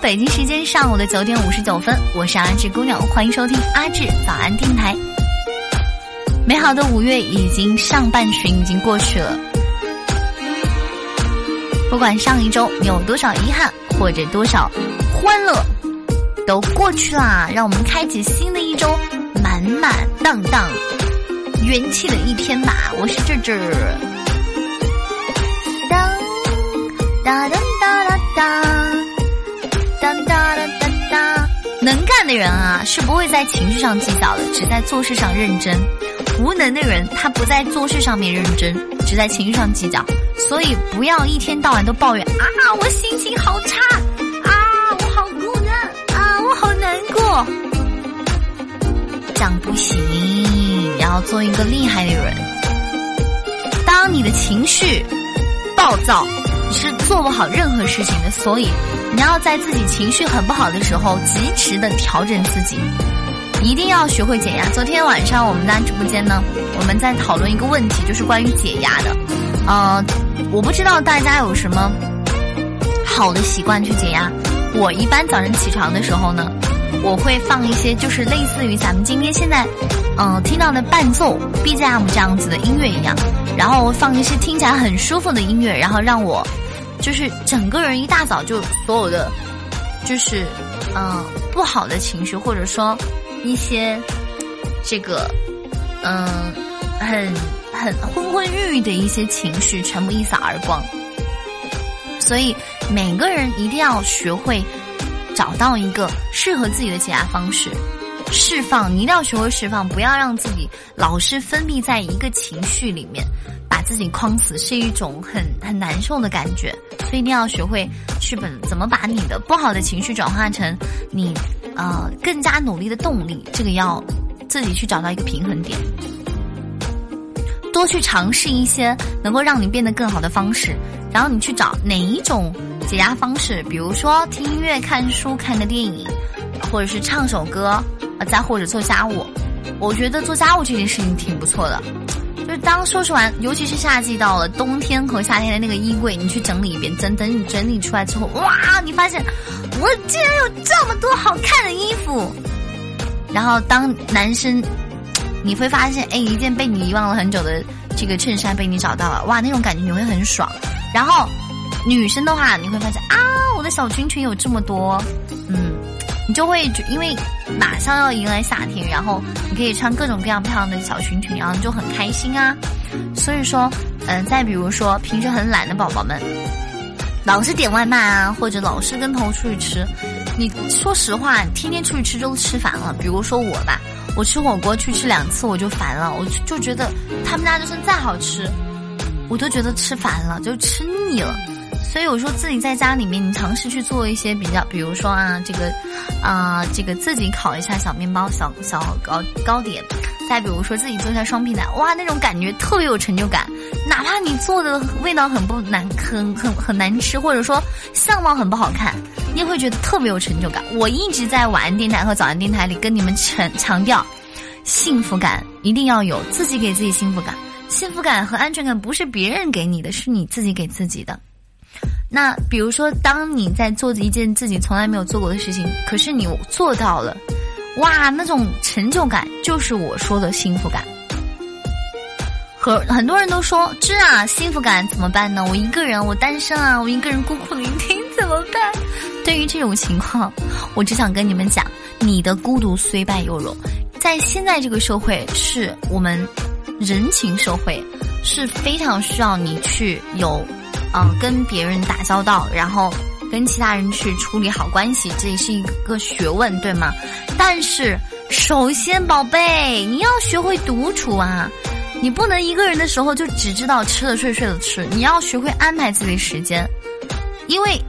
北京时间上午的九点五十九分，我是阿志姑娘，欢迎收听阿志早安电台。美好的五月已经上半旬已经过去了，不管上一周有多少遗憾或者多少欢乐，都过去啦。让我们开启新的一周，满满当当元气的一天吧。我是志志。当哒哒哒哒哒，的人啊，是不会在情绪上计较的，只在做事上认真。无能的人，他不在做事上面认真，只在情绪上计较。所以不要一天到晚都抱怨啊，我心情好差啊，我好孤单啊，我好难过。这样不行，要做一个厉害的人。当你的情绪暴躁，是做不好任何事情的。所以你要在自己情绪很不好的时候，及时的调整自己。一定要学会减压。昨天晚上我们在直播间呢，我们在讨论一个问题，就是关于解压的。呃，我不知道大家有什么好的习惯去解压。我一般早晨起床的时候呢，我会放一些就是类似于咱们今天现在嗯听到的伴奏 BGM 这样子的音乐一样，然后放一些听起来很舒服的音乐，然后让我就是整个人一大早就所有的就是嗯不好的情绪或者说。一些这个嗯，很很昏昏欲欲的一些情绪，全部一扫而光。所以每个人一定要学会找到一个适合自己的解压方式，释放。你一定要学会释放，不要让自己老是封闭在一个情绪里面，把自己框死，是一种很 很难受的感觉。所以一定要学会去本怎么把你的不好的情绪转化成你。呃，更加努力的动力，这个要自己去找到一个平衡点，多去尝试一些能够让你变得更好的方式，然后你去找哪一种解压方式，比如说听音乐、看书、看个电影，或者是唱首歌，呃，再或者做家务。我觉得做家务这件事情挺不错的。就是当收拾完，尤其是夏季到了，冬天和夏天的那个衣柜，你去整理一遍，等等你整理出来之后，哇，你发现我竟然有这么多好看的衣服。然后当男生，你会发现，哎，一件被你遗忘了很久的这个衬衫被你找到了，哇，那种感觉你会很爽。然后女生的话，你会发现啊，我的小裙裙有这么多，嗯。你就会因为马上要迎来夏天，然后你可以穿各种各样漂亮的小裙裙，然后你就很开心啊。所以说，嗯，再比如说平时很懒的宝宝们，老是点外卖啊，或者老是跟朋友出去吃，你说实话，天天出去吃都吃烦了。比如说我吧，我吃火锅去吃两次我就烦了，我就觉得他们家就算再好吃，我都觉得吃烦了，就吃腻了。所以我说自己在家里面，你尝试去做一些比较，比如说啊，这个，啊，这个自己烤一下小面包、小小糕糕点，再比如说自己做一下双皮奶，哇，那种感觉特别有成就感。哪怕你做的味道很不难，很很很难吃，或者说相貌很不好看，你也会觉得特别有成就感。我一直在晚安电台和早安电台里跟你们强强调，幸福感一定要有，自己给自己幸福感，幸福感和安全感不是别人给你的，是你自己给自己的。那比如说，当你在做一件自己从来没有做过的事情，可是你做到了，哇，那种成就感就是我说的幸福感。和很多人都说，这啊，幸福感怎么办呢？我一个人，我单身啊，我一个人孤苦伶仃怎么办？对于这种情况，我只想跟你们讲，你的孤独虽败犹荣。在现在这个社会，是我们人情社会，是非常需要你去有。嗯，跟别人打交道，然后跟其他人去处理好关系，这也是一个学问，对吗？但是，首先，宝贝，你要学会独处啊！你不能一个人的时候就只知道吃了睡，睡了吃，你要学会安排自己的时间。因为，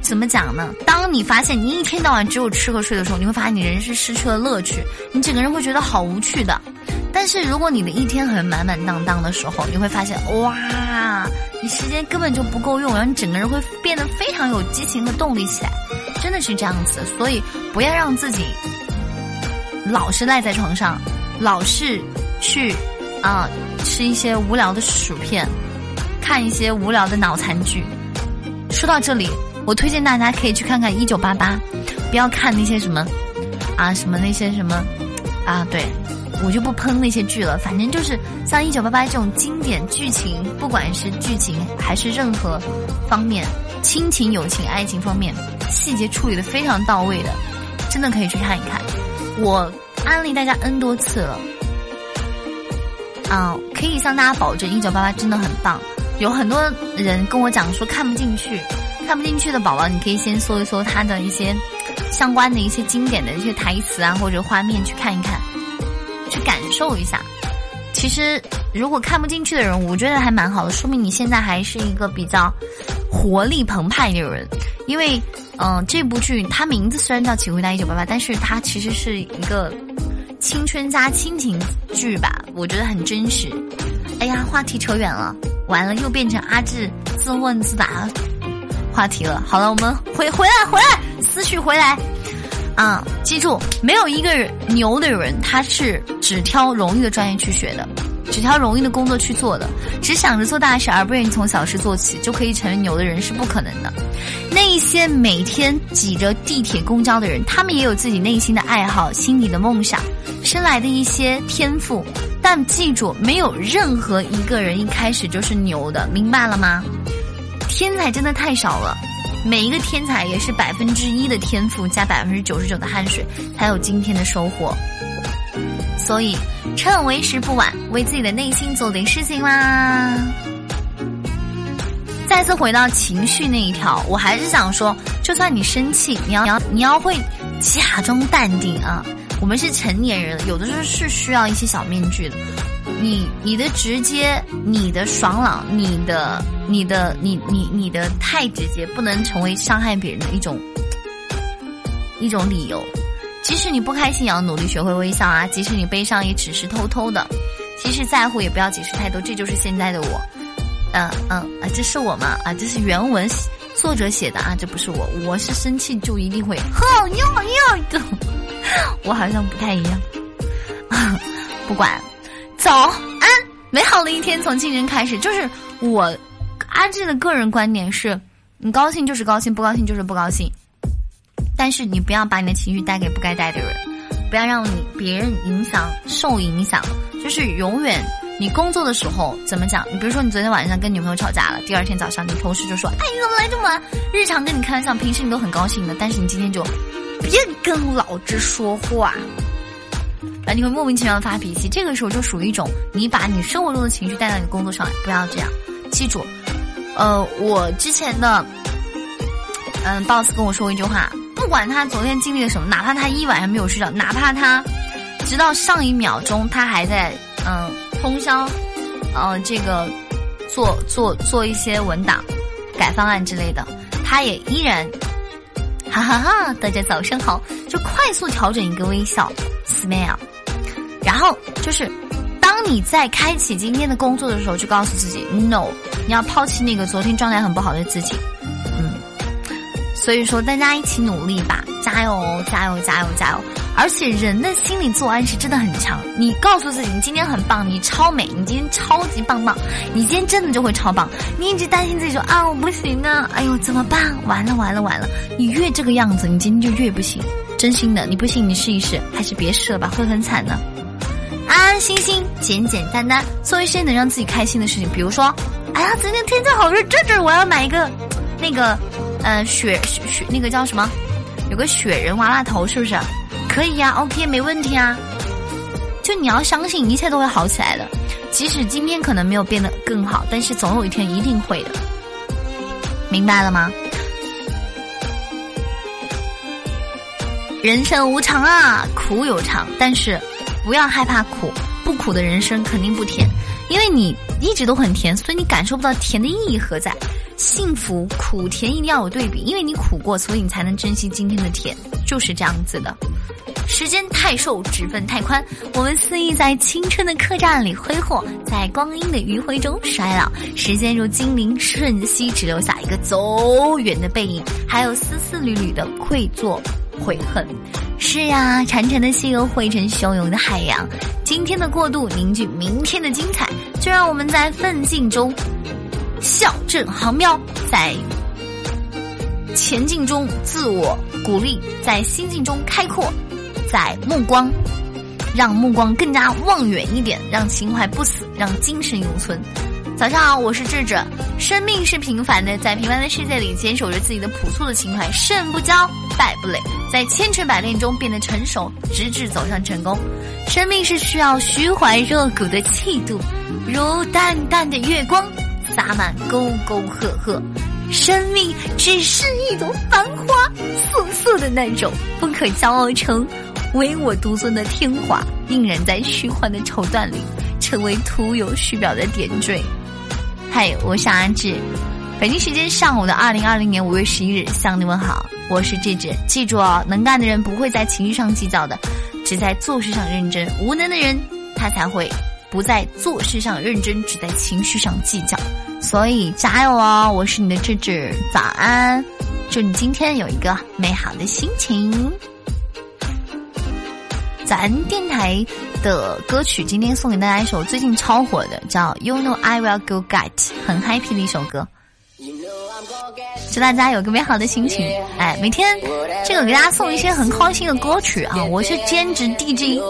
怎么讲呢？当你发现你一天到晚只有吃和睡的时候，你会发现你人是失去了乐趣，你整个人会觉得好无趣的。但是如果你的一天很满满当当的时候，你会发现哇，你时间根本就不够用，然后你整个人会变得非常有激情和动力起来，真的是这样子。所以不要让自己老是赖在床上，老是去啊吃一些无聊的薯片，看一些无聊的脑残剧。说到这里。我推荐大家可以去看看《一九八八》，不要看那些什么啊什么那些什么啊，对我就不喷那些剧了。反正就是像《一九八八》这种经典剧情，不管是剧情还是任何方面，亲情、友情、爱情方面，细节处理的非常到位的，真的可以去看一看。我安利大家 N 多次了。啊，可以向大家保证，《一九八八》真的很棒。有很多人跟我讲说看不进去，看不进去的宝宝，你可以先搜一搜它的一些相关的一些经典的一些台词啊，或者画面去看一看，去感受一下。其实，如果看不进去的人，我觉得还蛮好的，说明你现在还是一个比较活力澎湃的人。因为，嗯，这部剧它名字虽然叫《请回答一九八八》，但是它其实是一个。青春加亲情剧吧，我觉得很真实。哎呀，话题扯远了，完了又变成阿志自问自答话题了。好了，我们回回来回来，思绪回来啊！记住，没有一个人牛的人，他是只挑容易的专业去学的。只挑容易的工作去做的，只想着做大事而不愿意从小事做起，就可以成为牛的人是不可能的。那一些每天挤着地铁、公交的人，他们也有自己内心的爱好、心底的梦想、生来的一些天赋。但记住，没有任何一个人一开始就是牛的，明白了吗？天才真的太少了，每一个天才也是百分之一的天赋加百分之九十九的汗水，才有今天的收获。所以，趁为时不晚，为自己的内心做点事情啦。再次回到情绪那一条，我还是想说，就算你生气，你要你要你要会假装淡定啊。我们是成年人，有的时候是需要一些小面具的。你你的直接，你的爽朗，你的你的你你你的太直接，不能成为伤害别人的一种一种理由。即使你不开心，也要努力学会微笑啊！即使你悲伤，也只是偷偷的；即使在乎，也不要解释太多。这就是现在的我。嗯嗯啊，这是我吗？啊，这是原文作者写的啊，这不是我。我是生气就一定会哼哟哟的。我好像不太一样。不管，早安，美好的一天从今天开始。就是我阿志的个人观点是：你高兴就是高兴，不高兴就是不高兴。但是你不要把你的情绪带给不该带的人，不要让你别人影响受影响。就是永远你工作的时候怎么讲？你比如说你昨天晚上跟女朋友吵架了，第二天早上你同事就说：“哎，你怎么来这么晚？”日常跟你开玩笑，平时你都很高兴的，但是你今天就别跟老子说话，啊，你会莫名其妙的发脾气。这个时候就属于一种你把你生活中的情绪带到你工作上来，不要这样。记住，呃，我之前的嗯，boss 跟我说过一句话。不管他昨天经历了什么，哪怕他一晚上没有睡着，哪怕他直到上一秒钟他还在嗯通宵，呃这个做做做一些文档、改方案之类的，他也依然哈哈哈！大家早上好，就快速调整一个微笑，smile，然后就是当你在开启今天的工作的时候，就告诉自己 no，你要抛弃那个昨天状态很不好的自己。嗯所以说，大家一起努力吧，加油，加油，加油，加油！而且人的心理自我暗示真的很强，你告诉自己，你今天很棒，你超美，你今天超级棒棒，你今天真的就会超棒。你一直担心自己说啊，我不行啊，哎呦，怎么办？完了，完了，完了！你越这个样子，你今天就越不行。真心的，你不信你试一试，还是别试了吧，会很惨的。安安心心，简简单单，做一些能让自己开心的事情，比如说，哎呀，今天天气好热，这这我要买一个，那个。嗯，雪雪雪那个叫什么？有个雪人娃娃头，是不是？可以呀，OK，没问题啊。就你要相信，一切都会好起来的。即使今天可能没有变得更好，但是总有一天一定会的。明白了吗？人生无常啊，苦有常，但是不要害怕苦，不苦的人生肯定不甜。因为你一直都很甜，所以你感受不到甜的意义何在。幸福苦甜一定要有对比，因为你苦过，所以你才能珍惜今天的甜，就是这样子的。时间太瘦，指缝太宽，我们肆意在青春的客栈里挥霍，在光阴的余晖中衰老。时间如精灵瞬息，只留下一个走远的背影，还有丝丝缕缕的愧疚悔恨。是呀，潺潺的溪流汇成汹涌的海洋，今天的过渡凝聚明天的精彩，就让我们在奋进中。笑阵航喵，在前进中自我鼓励，在心境中开阔，在目光，让目光更加望远一点，让情怀不死，让精神永存。早上好，我是智智。生命是平凡的，在平凡的世界里，坚守着自己的朴素的情怀，胜不骄，败不馁，在千锤百炼中变得成熟，直至走向成功。生命是需要虚怀若谷的气度，如淡淡的月光，洒满沟沟壑壑。生命只是一朵繁花，素素的那种，不可骄傲成唯我独尊的天华，映然在虚幻的绸缎里，成为徒有虚表的点缀。嗨，我是阿志，北京时间上午的二零二零年五月十一日，向你问好，我是志志。记住哦，能干的人不会在情绪上计较的，只在做事上认真；无能的人，他才会不在做事上认真，只在情绪上计较。所以加油哦！我是你的智智，早安，祝你今天有一个美好的心情。咱电台的歌曲今天送给大家一首最近超火的，叫《You Know I Will Go Get》，很 happy 的一首歌。祝大家有个美好的心情。哎，每天这个给大家送一些很开心的歌曲啊！我是兼职 DJ，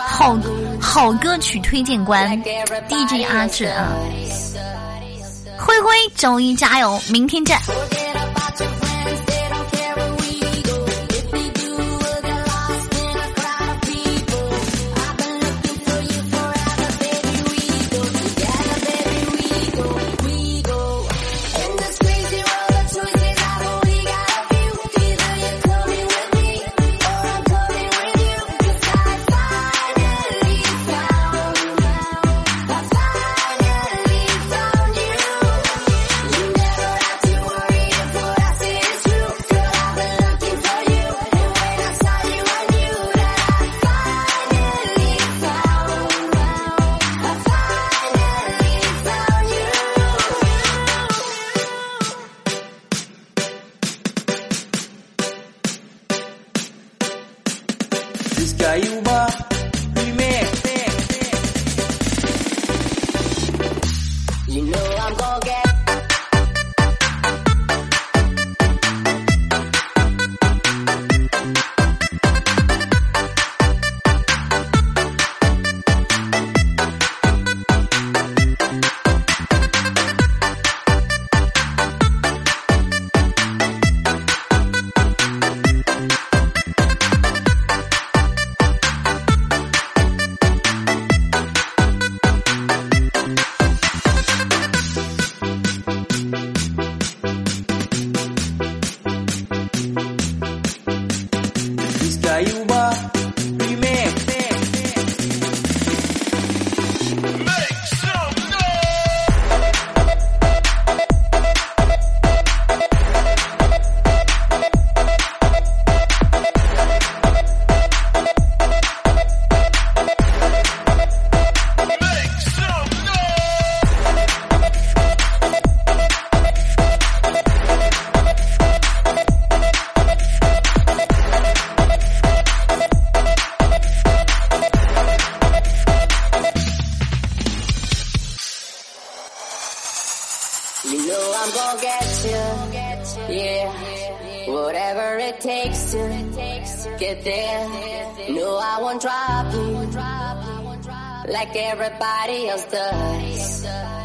好好歌曲推荐官，DJ 阿志啊。灰灰，周一加油，明天见。I'm gonna get you. Yeah, whatever it takes to get there. No, I won't drop you like everybody else does.